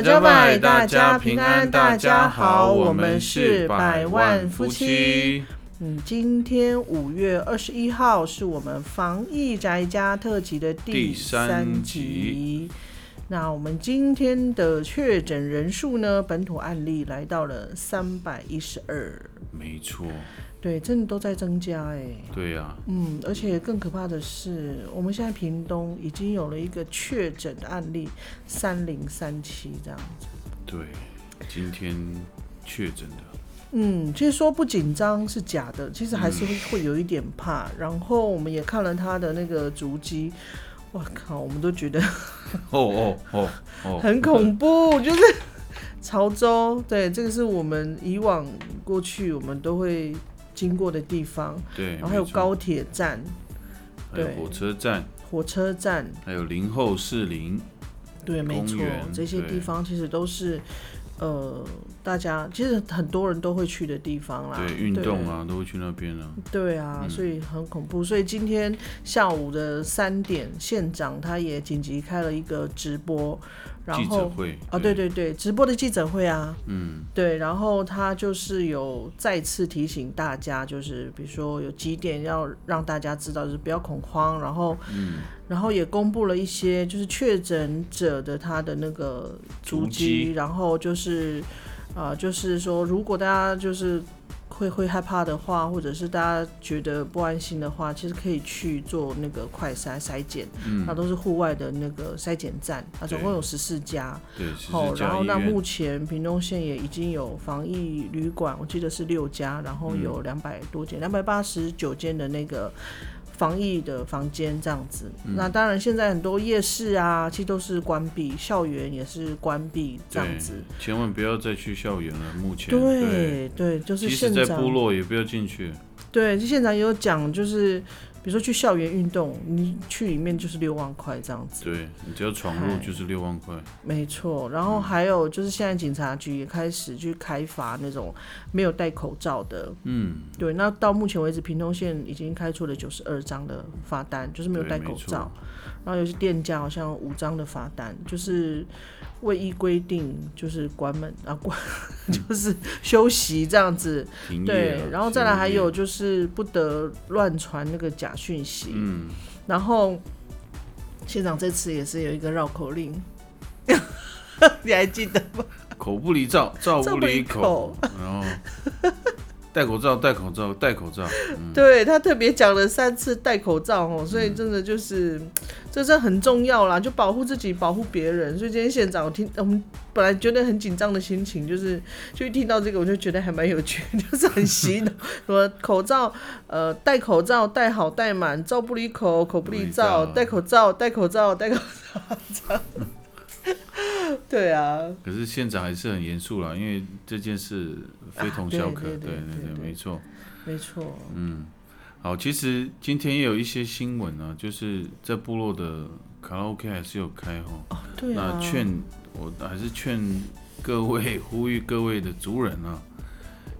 大家平安，大家好，我们是百万夫妻。嗯，今天五月二十一号是我们防疫宅家特辑的第三集。那我们今天的确诊人数呢？本土案例来到了三百一十二。没错。对，真的都在增加哎。对呀。嗯，而且更可怕的是，我们现在屏东已经有了一个确诊的案例，三零三七这样子。对，今天确诊的。嗯，其实说不紧张是假的，其实还是会有一点怕。然后我们也看了他的那个足迹，我靠，我们都觉得哦哦哦哦，很恐怖，就是潮州。对，这个是我们以往过去我们都会。经过的地方，对，然后还有高铁站，还有火车站，火车站，还有林后士林，对，没错，这些地方其实都是，呃，大家其实很多人都会去的地方啦，对，运动啊都会去那边啊，对啊，所以很恐怖，所以今天下午的三点，县长他也紧急开了一个直播。记者会啊，对对。对，直播的记者会啊，嗯，对，然后他就是有再次提醒大家，就是比如说有几点要让大家知道，就是不要恐慌，然后，嗯，然后也公布了一些就是确诊者的他的那个足迹，然后就是，啊，就是说如果大家就是。会会害怕的话，或者是大家觉得不安心的话，其实可以去做那个快筛筛检，嗯，那都是户外的那个筛检站，啊，总共有十四家，对，好，然后那目前屏东县也已经有防疫旅馆，我记得是六家，然后有两百多间，两百八十九间的那个。防疫的房间这样子，那当然现在很多夜市啊，其实都是关闭，校园也是关闭这样子。千万不要再去校园了，目前对对，就是现在部落也不要进去。对，就现场也有讲，就是。比如说去校园运动，你去里面就是六万块这样子。对你只要闯入就是六万块。没错，然后还有就是现在警察局也开始去开罚那种没有戴口罩的。嗯，对，那到目前为止，屏东县已经开出了九十二张的罚单，就是没有戴口罩。然后有些店家好像五张的罚单，就是未依规定就是关门啊关，就是休息这样子。对，然后再来还有就是不得乱传那个假讯息。嗯。然后县长这次也是有一个绕口令，你还记得吗？口不离罩，罩不离口。然后。戴口罩，戴口罩，戴口罩。对他特别讲了三次戴口罩哦，所以真的就是，这是很重要啦，就保护自己，保护别人。所以今天县长，我听我们本来觉得很紧张的心情，就是就一听到这个，我就觉得还蛮有趣，就是很洗脑。说口罩，呃，戴口罩，戴好戴满，罩不离口，口不离罩，戴口罩，戴口罩，戴口罩。对啊，可是县长还是很严肃了，因为这件事非同小可。对对对，没错，没错。嗯，好，其实今天也有一些新闻啊，就是在部落的卡拉 OK 还是有开哈。哦，对啊。那劝我还是劝各位，呼吁各位的族人啊，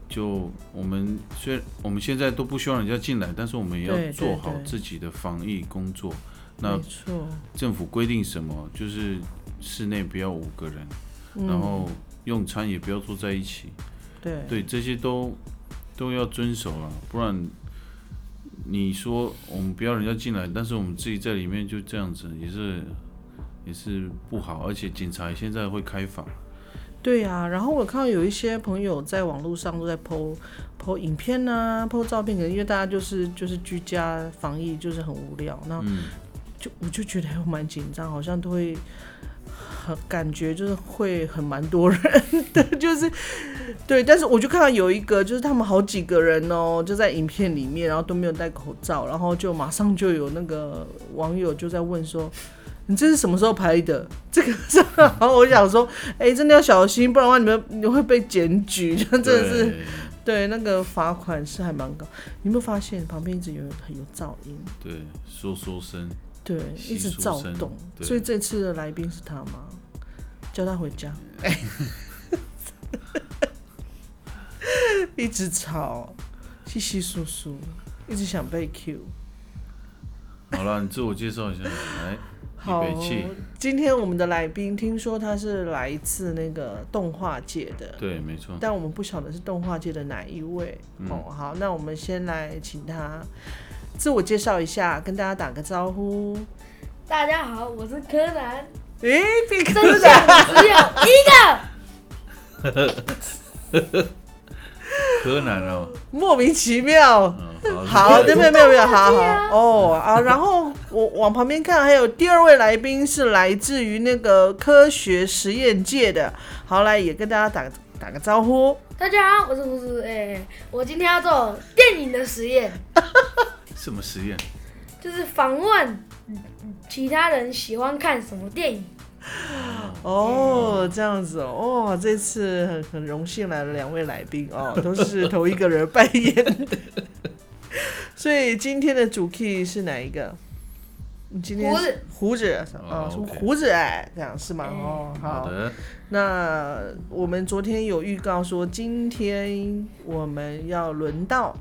就我们虽然我们现在都不希望人家进来，但是我们也要做好自己的防疫工作。那政府规定什么，就是。室内不要五个人，然后用餐也不要坐在一起。对对，这些都都要遵守了，不然你说我们不要人家进来，但是我们自己在里面就这样子，也是也是不好。而且警察现在会开罚。对呀，然后我看到有一些朋友在网络上都在 PO PO 影片呐，PO 照片，可能因为大家就是就是居家防疫，就是很无聊，那就我就觉得还蛮紧张，好像都会。感觉就是会很蛮多人的，就是对，但是我就看到有一个，就是他们好几个人哦，就在影片里面，然后都没有戴口罩，然后就马上就有那个网友就在问说：“你这是什么时候拍的？”这个，然后我想说：“哎，真的要小心，不然的话你们你会被检举。”真的是，对，那个罚款是还蛮高。你有没有发现旁边一直有很有噪音？对，说说声。对，一直躁动，所以这次的来宾是他吗？叫他回家。一直吵，稀稀疏疏，一直想被 Q。好了，你自我介绍一下，来。好，今天我们的来宾听说他是来自那个动画界的，对，没错。但我们不晓得是动画界的哪一位。嗯哦，好，那我们先来请他自我介绍一下，跟大家打个招呼。大家好，我是柯南，诶，变真科相，只有一个。柯南哦，莫名其妙。嗯，好，对，没有没有没有，好好啊哦啊，然后我往旁边看，还有第二位来宾是来自于那个科学实验界的，好，来也跟大家打个打个招呼。大家好，我是胡子。哎、我今天要做电影的实验，什么实验？就是访问其他人喜欢看什么电影。哦，这样子哦，哇，这次很很荣幸来了两位来宾哦，都是同一个人扮演的。所以今天的主 key 是哪一个？你今天胡子胡子哦啊，是 OK 胡子哎，这样是吗？哎哦，好的，那我们昨天有预告说，今天我们要轮到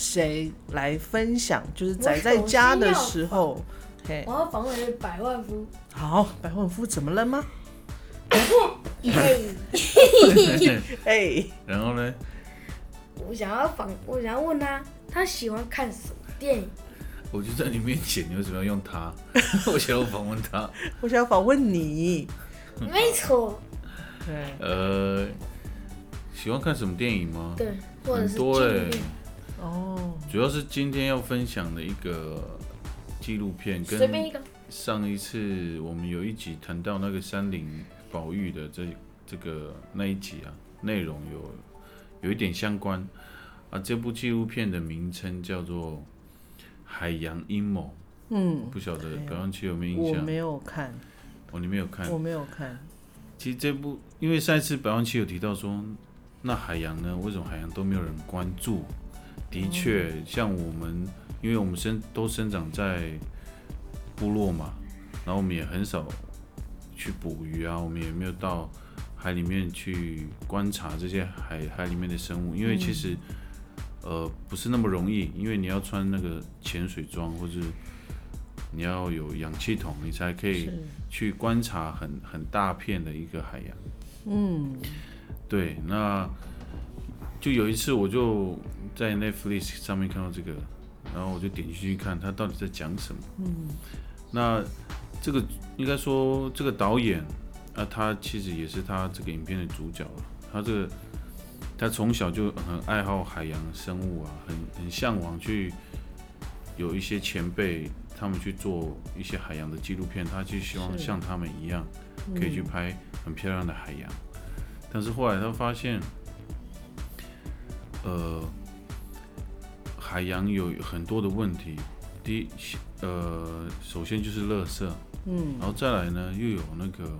谁来分享？就是宅在家的时候，嘿，我要访问百万夫。好，百万夫怎么了吗？然后呢？我想要访，我想要问他，他喜欢看什么电影？我就在你面前，你为什么要用他？我想要访问他。我想要访问你，没错，对，呃，喜欢看什么电影吗？对，或者很是多哎、哦，主要是今天要分享的一个纪录片，跟随便一个。上一次我们有一集谈到那个山林保育的这这个那一集啊，内容有有一点相关啊。这部纪录片的名称叫做《海洋阴谋》，嗯，不晓得没有表扬期有没有印象？我没有看，哦，你没有看我？没有看，其实这部，因为上一次百万期有提到说，那海洋呢，为什么海洋都没有人关注？的确，像我们，因为我们生都生长在部落嘛，然后我们也很少去捕鱼啊，我们也没有到海里面去观察这些海海里面的生物，因为其实、呃不是那么容易，因为你要穿那个潜水装，或者你要有氧气筒，你才可以，去观察很很大片的一个海洋。嗯，对，那就有一次我就在 Netflix 上面看到这个，然后我就点进去看他到底在讲什么。嗯，那这个应该说这个导演啊，他其实也是他这个影片的主角了。他这个他从小就很爱好海洋生物啊，很很向往去有一些前辈他们去做一些海洋的纪录片，他就希望像他们一样。可以去嗯拍很漂亮的海洋。但是后来他发现，呃，海洋有很多的问题。第一，呃，首先就是垃圾，嗯，然后再来呢，又有那个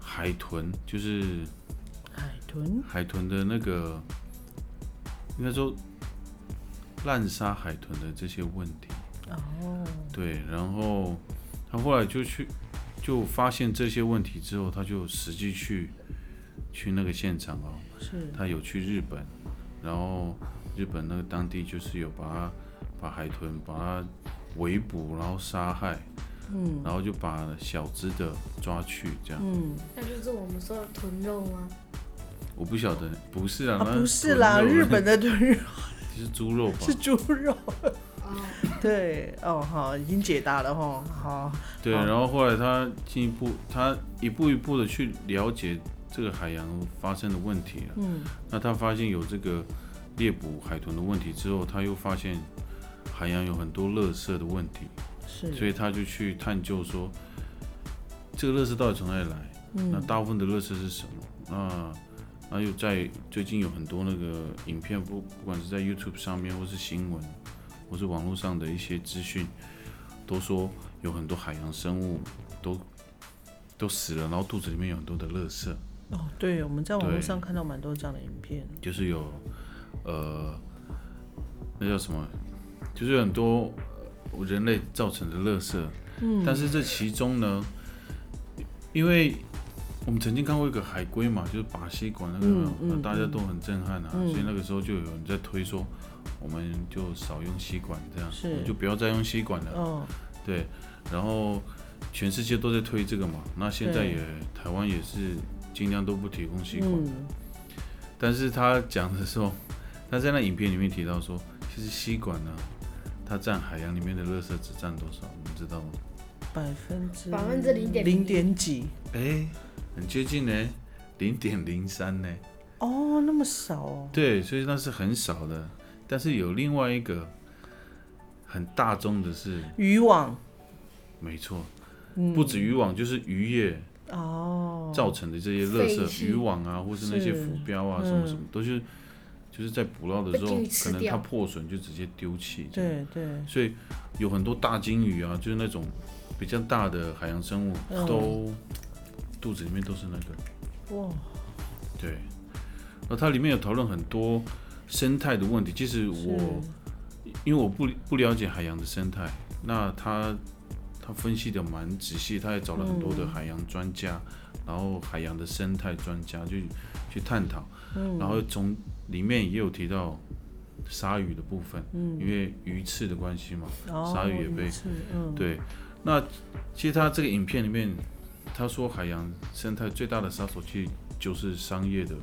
海豚，就是海豚，海豚的那个，应该说滥杀海豚的这些问题。哦，对，然后他后来就去就发现这些问题之后，他就实际去去那个现场哦，是，他有去日本，然后日本那个当地就是有把它把海豚把它围捕，然后杀害，嗯。然后就把小只的抓去这样。嗯，那就是我们说的豚肉吗？我不晓得，不是啊，不是啦，日本的豚肉。是猪肉吧？是猪肉，哦，对，哦，好，已经解答了哈，好，对，然后后来他进一步，他一步一步的去了解这个海洋发生的问题了。嗯，那他发现有这个猎捕海豚的问题之后，他又发现海洋有很多垃圾的问题，是，所以他就去探究说，这个垃圾到底从哪里来？嗯那嗯，大部分的垃圾是什么？那那又在最近有很多那个影片，不不管是在 YouTube 上面，或是新闻，或是网络上的一些资讯，都说有很多海洋生物都都死了，然后肚子里面有很多的垃圾。哦，对，我们在网络上看到蛮多这样的影片，就是有呃，那叫什么？就是很多呃人类造成的垃圾，嗯，但是这其中呢，因为我们曾经看过一个海龟嘛，就是拔吸管那个大家都很震撼啊，嗯所以那个时候就有人在推说，我们就少用吸管这样，就不要再用吸管了。哦，对，然后全世界都在推这个嘛，那现在也台湾也是尽量都不提供吸管，但是他讲的时候，他在那影片里面提到说，其实吸管呢，它占海洋里面的垃圾只占多少，你知道吗？百分之百分之零点零点几？哎，很接近呢，零点零三呢。哦，那么少哦。对，所以那是很少的。但是有另外一个很大众的是渔网，没错，不止渔网，就是渔业哦造成的这些垃圾渔网啊，或是那些浮标啊，什么什么，都是就是在捕捞的时候，可能它破损就直接丢弃。对对。所以有很多大鲸鱼啊，就是那种比较大的海洋生物，都肚子里面都是那个。哇。对。那它里面有讨论很多。生态的问题，其实我因为我不不了解海洋的生态，那它它分析的蛮仔细，他也找了很多的海洋专家，然后海洋的生态专家就去探讨，然后从里面也有提到鲨鱼的部分，因为鱼刺的关系嘛，鲨鱼也被对。那其实他这个影片里面，他说海洋生态最大的杀手其实就是商业的。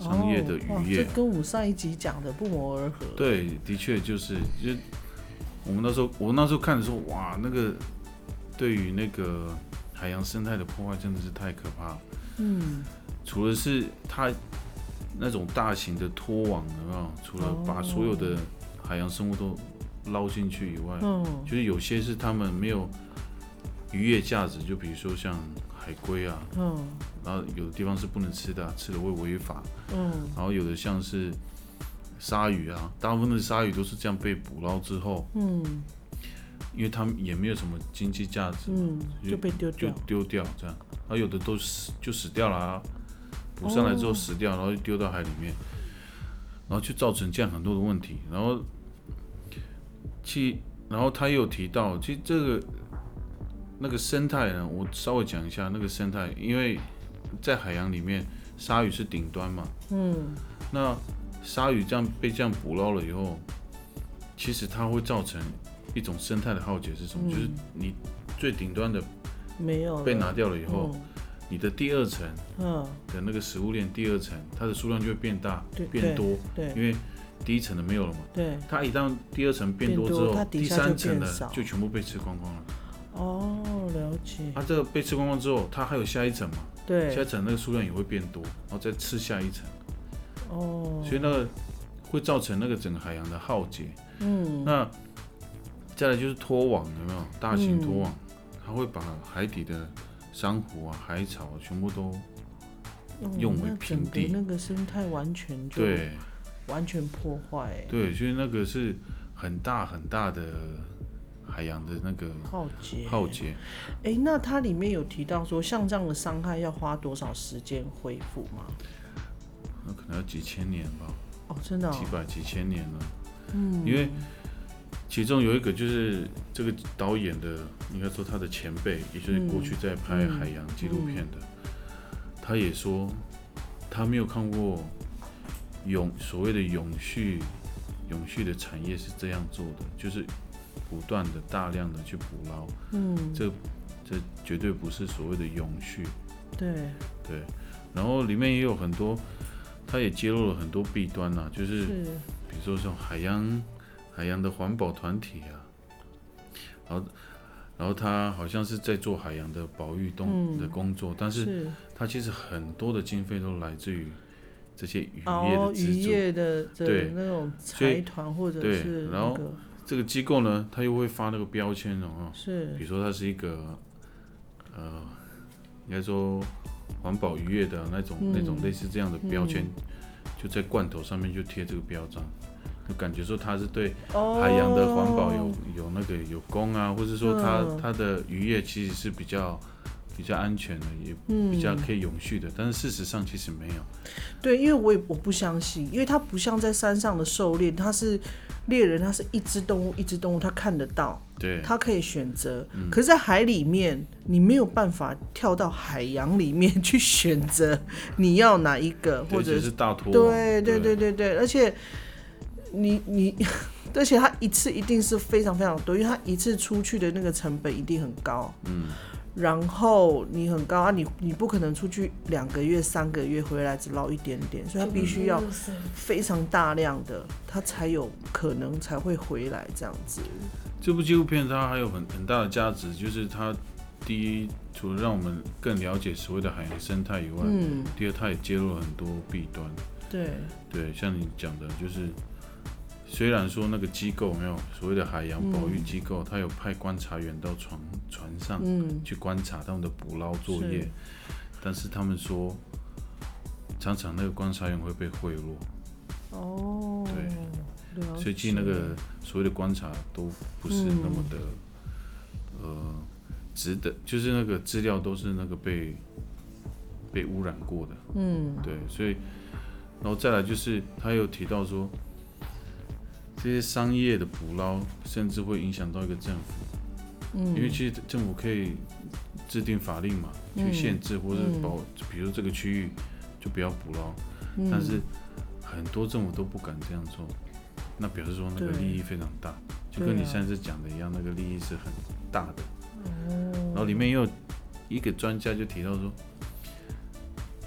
商业的渔业，跟我们上一集讲的不谋而合。对，的确就是，就我们那时候，我那时候看的时候，哇，那个对于那个海洋生态的破坏真的是太可怕。嗯，除了是它那种大型的拖网，有没有？除了把所有的海洋生物都捞进去以外，嗯，就是有些是他们没有渔业价值，就比如说像。海龟啊，嗯，然后有的地方是不能吃的，吃了会违法，嗯，然后有的像是鲨鱼啊，大部分的鲨鱼都是这样被捕捞之后，嗯，因为他们也没有什么经济价值，嗯，就被丢掉，就丢掉这样，然后有的都死就死掉了啊，捕上来之后死掉，然后就丢到海里面，然后就造成这样很多的问题，然后，其然后他又提到，其实这个。那个生态呢？我稍微讲一下那个生态，因为在海洋里面，鲨鱼是顶端嘛。嗯。那鲨鱼这样被这样捕捞了以后，其实它会造成一种生态的浩劫是什么？就是你最顶端的没有被拿掉了以后，你的第二层嗯的那个食物链第二层，它的数量就会变大变多。对。因为第一层的没有了嘛。对。它一旦第二层变多之后，第三层的就全部被吃光光了。哦，了解。它这个被吃光光之后，它还有下一层嘛？对。下一层那个数量也会变多，然后再吃下一层。哦。所以那个会造成那个整个海洋的浩劫。嗯。那再来就是拖网，有没有？大型拖网，它会把海底的珊瑚啊、海草全部都用为平地，那个生态完全就对，完全破坏。对，所以那个是很大很大的。海洋的那个浩劫，浩劫。哎，那它里面有提到说，像这样的伤害要花多少时间恢复吗？那可能要几千年吧。哦，真的，几百几千年了。嗯，因为其中有一个就是这个导演的，应该说他的前辈，也就是过去在拍海洋纪录片的，他也说他没有看过永所谓的永续永续的产业是这样做的，就是。不断的大量的去捕捞，嗯，这这绝对不是所谓的永续，对。对，然后里面也有很多，他也揭露了很多弊端呐，就是。比如说像海洋海洋的环保团体啊，然后然后他好像是在做海洋的保育动的工作，但是他其实很多的经费都来自于这些渔业的渔业的对。那种财团或者是然后。这个机构呢，他又会发那个标签哦，是，比如说它是一个，呃，应该说环保渔业的那种那种类似这样的标签，就在罐头上面就贴这个标章，就感觉说它是对海洋的环保有有那个有功啊，或者说它它的渔业其实是比较。比较安全的，也比较可以永续的，但是事实上其实没有。对，因为我也我不相信，因为它不像在山上的狩猎，它是猎人，它是一只动物一只动物，它看得到，对，它可以选择。可是，在海里面，你没有办法跳到海洋里面去选择你要哪一个，或者是大图。对对对对对，而且你你 而且他一次一定是非常非常多，因为他一次出去的那个成本一定很高。嗯，然后你很高啊，你你不可能出去两个月、三个月回来只捞一点点，所以他必须要非常大量的，他才有可能才会回来这样子。这部纪录片它还有很很大的价值，就是它第一除了让我们更了解所谓的海洋生态以外，嗯，第二它也揭露了很多弊端。对对，像你讲的，就是虽然说那个机构没有所谓的海洋保育机构，它有派观察员到船船上嗯，去观察他们的捕捞作业是，但是他们说常常那个观察员会被贿赂，哦，对。了所以其实那个所谓的观察都不是那么的、呃值得，就是那个资料都是那个被被污染过的，嗯。对，所以然后再来就是他有提到说，这些商业的捕捞甚至会影响到一个政府，嗯，因为其实政府可以制定法令嘛，去嗯限制或者嗯。保，比如这个区域就不要捕捞，嗯。但是很多政府都不敢这样做，那表示说那个利益非常大，就跟你上次讲的一样，那个利益是很大的。哦。然后里面又有一个专家就提到说，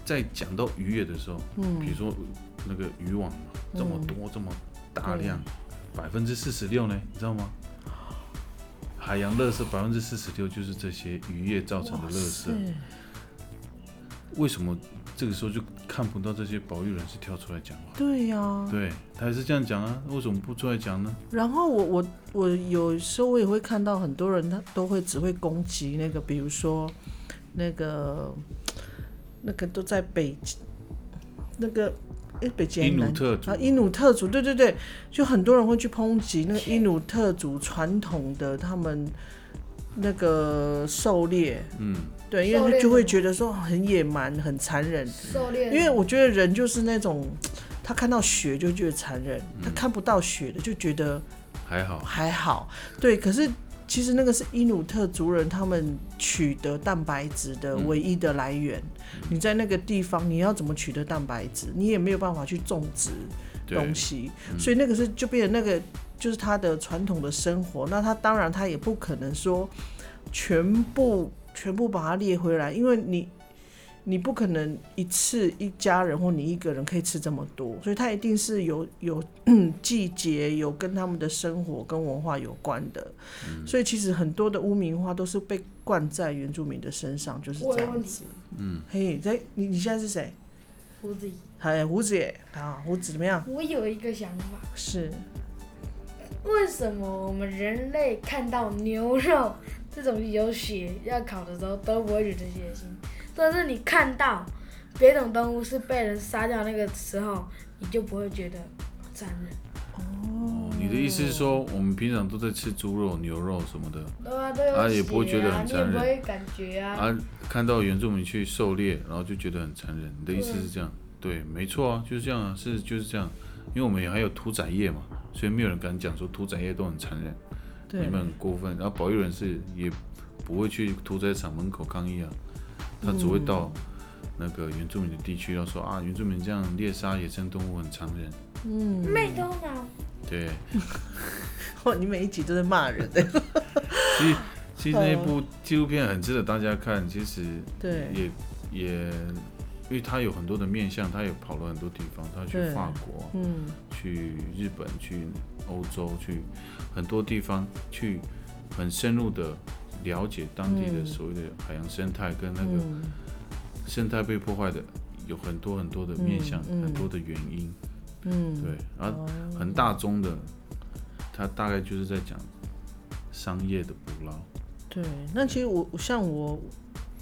在讲到渔业的时候，嗯。比如说那个渔网嘛，这么多这么大量，百分之四十六呢，你知道吗？海洋垃圾百分之四十六就是这些渔业造成的垃圾。为什么这个时候就看不到这些保育人士跳出来讲话？对呀、对，他还是这样讲啊，为什么不出来讲呢？然后我我我有时候我也会看到很多人他都会只会攻击那个，比如说那个那个都在北那个诶北极还是伊努南特族。啊伊努特族，对对对，就很多人会去抨击那个伊努特族传统的他们那个狩猎，嗯，对，因为他就会觉得说很野蛮、很残忍，狩猎，因为我觉得人就是那种，他看到血就觉得残忍，他看不到血的就觉得还好，还好。对，可是其实那个是伊努特族人他们取得蛋白质的唯一的来源。你在那个地方，你要怎么取得蛋白质？你也没有办法去种植东，西，所以那个是就变成那个就是他的传统的生活。那他当然他也不可能说全部全部把它列回来，因为你你不可能一次一家人或你一个人可以吃这么多，所以它一定是有有 季节有跟他们的生活跟文化有关的。所以其实很多的污名化都是被灌在原住民的身上，就是这样子。嗯，嘿，在你你现在是谁？胡子，哎，胡子耶啊，胡子怎么样？我有一个想法，是为什么我们人类看到牛肉这种有血要烤的时候都不会觉得血腥，但是你看到别种动物是被人杀掉那个时候，你就不会觉得残忍。哦，你的意思是说，我们平常都在吃猪肉、牛肉什么的，对啊，都有血啊也不会觉得很残忍也不会感觉啊。啊，看到原住民去狩猎，然后就觉得很残忍。你的意思是这样？对，没错啊，就是这样啊，是就是这样。因为我们也还有屠宰业嘛，所以没有人敢讲说屠宰业都很残忍，对你们很过分。然后保育人士也不会去屠宰场门口抗议啊，他只会到那个原住民的地区要说啊，原住民这样猎杀野生动物很残忍。嗯，麦当劳，对，哇，你每一集都在骂人。的，其实其实那一部纪录片很值得大家看，其实对。也也，因为他有很多的面向，他也跑了很多地方，他去法国、嗯。去日本、去欧洲、去很多地方去很深入的了解当地的嗯。所谓的海洋生态跟那个嗯。生态被破坏的有很多很多的面向，很多的原因，嗯，对，然后哦。很大宗的，它大概就是在讲商业的捕捞。对，那其实我像我，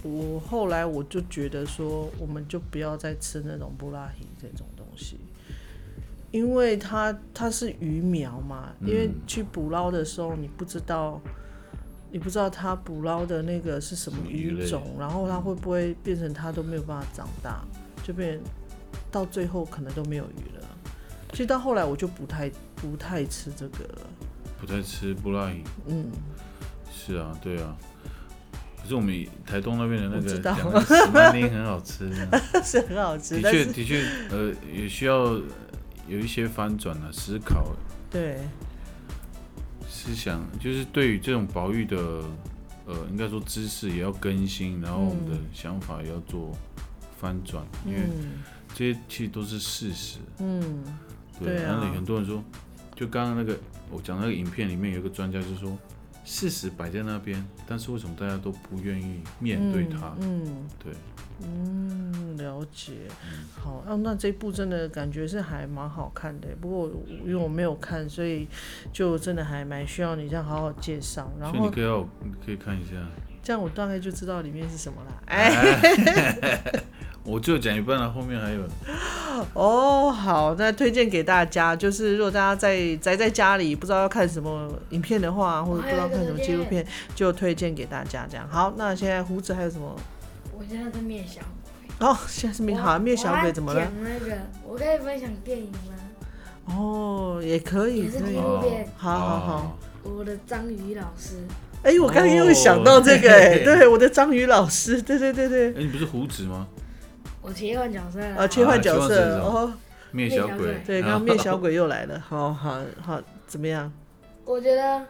我后来我就觉得说，我们就不要再吃那种布拉提这种东西，因为它它是鱼苗嘛，因为嗯。去捕捞的时候，你不知道，你不知道它捕捞的那个是什么鱼种，然后它会不会变成它都没有办法长大，就变到最后可能都没有鱼了。其实到后来我就不太不太吃这个了，不太吃布拉鱼，嗯，是啊，对啊。可是我们台东那边的那个 很好吃，是很好吃，的确的确，呃，也需要有一些翻转啊，思考。对，思想，就是对于这种保育的，呃，应该说知识也要更新，然后我们的想法也要做翻转，因为这些其实都是事实。嗯，对。然后很多人说，就刚刚那个我讲那个影片里面有一个专家就说。事实摆在那边，但是为什么大家都不愿意面对它？嗯，对，嗯，了解。好，啊，那这部真的感觉是还蛮好看的。不过因为我没有看，所以就真的还蛮需要你这样好好介绍。然后你可以可以看一下，这样我大概就知道里面是什么了。哎。我就讲一半了，后面还有。哦，好，那推荐给大家，就是如果大家在宅在家里不知道要看什么影片的话，或者不知道看什么纪录片，就推荐给大家这样。好，那现在胡子还有什么？我现在在灭小鬼。哦，现在是灭好灭小鬼怎么了？讲那个，我可以分享电影吗？哦，也可以，也是纪录片。好好好。我的章鱼老师。哎，我刚刚又想到这个，哎，对，我的章鱼老师，对对对对。哎，你不是胡子吗？我切换角色啊！切换角色哦，灭小鬼对，刚刚灭小鬼又来了，好好好，怎么样？我觉得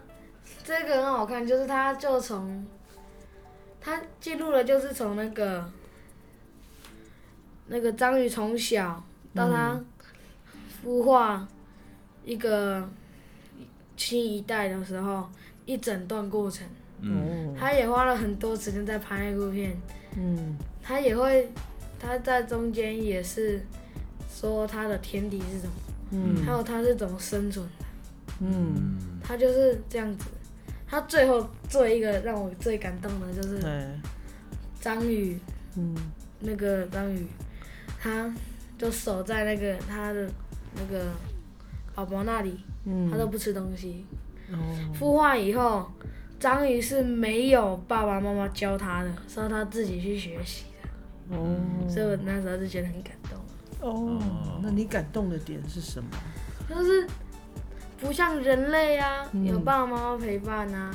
这个很好看，就是他就从他记录了，就是从那个那个章鱼从小到他孵化一个新一代的时候，一整段过程。嗯，他也花了很多时间在拍那部片。嗯，他也会。他在中间也是说他的天敌是什么，嗯，还有他是怎么生存的，嗯，他就是这样子。他最后做一个让我最感动的就是章鱼，嗯，那个章鱼，他就守在那个他的那个宝宝那里，嗯，他都不吃东西。哦，孵化以后，章鱼是没有爸爸妈妈教他的，是要他自己去学习的。哦，所以我那时候就觉得很感动。哦，那你感动的点是什么？就是不像人类啊，有爸爸妈妈陪伴啊，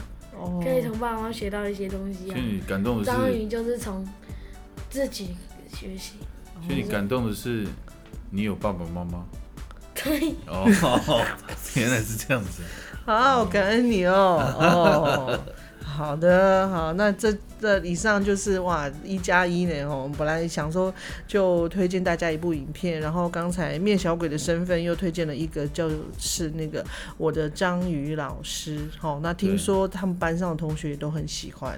可以从爸爸妈妈学到一些东西啊。所以你感动的是章鱼就是从自己学习。所以你感动的是你有爸爸妈妈。对。哦，原来是这样子。好，感恩你哦。哦。好的，好，那这这以上就是哇一加一呢哦。我们本来想说就推荐大家一部影片，然后刚才面小鬼的身份又推荐了一个，就是那个我的章鱼老师。好，那听说他们班上的同学也都很喜欢，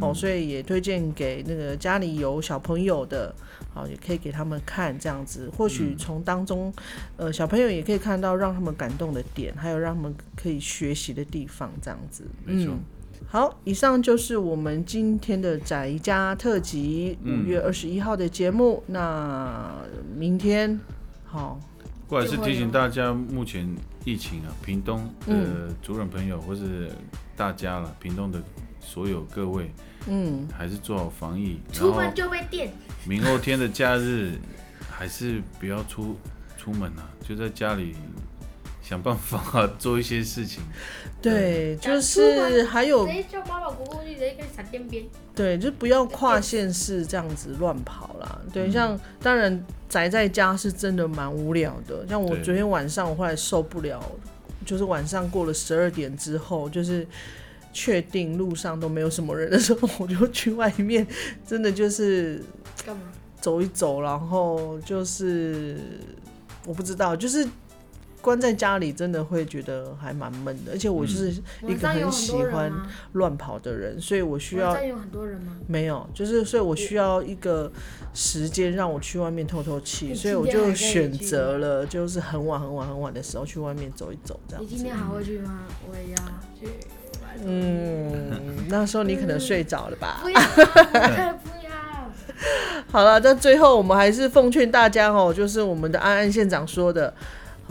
哦，所以也推荐给那个家里有小朋友的，好，也可以给他们看这样子。或许从当中，呃，小朋友也可以看到让他们感动的点，还有让他们可以学习的地方，这样子。没错。好，以上就是我们今天的宅家特辑五月二十一号的节目。那明天好，过来是提醒大家，目前疫情啊，屏东的主人朋友或是大家了，屏东的所有各位，嗯，还是做好防疫。出门就被电。明后天的假日，还是不要出出门啊，就在家里。想办法做一些事情，对，就是还有叫爸爸过去，直接跟闪电边，对，就不要跨县市这样子乱跑啦。对，像当然宅在家是真的蛮无聊的。像我昨天晚上，我后来受不了，就是晚上过了十二点之后，就是确定路上都没有什么人的时候，我就去外面，真的就是干嘛走一走，然后就是我不知道，就是。关在家里真的会觉得还蛮闷的，而且我就是一个很喜欢乱跑的人，所以我需要。有很多人吗？没有，就是所以我需要一个时间让我去外面透透气，所以我就选择了就是很晚很晚很晚的时候去外面走一走这样。你今天还会去吗？我也要去。嗯，那时候你可能睡着了吧？不要，不要。好了，那最后我们还是奉劝大家哦，就是我们的安安县长说的。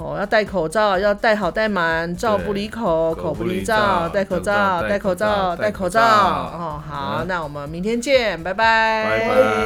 哦要戴口罩要戴好戴满罩不离口口不离罩戴口罩戴口罩戴口罩哦好那我们明天见拜拜。拜拜。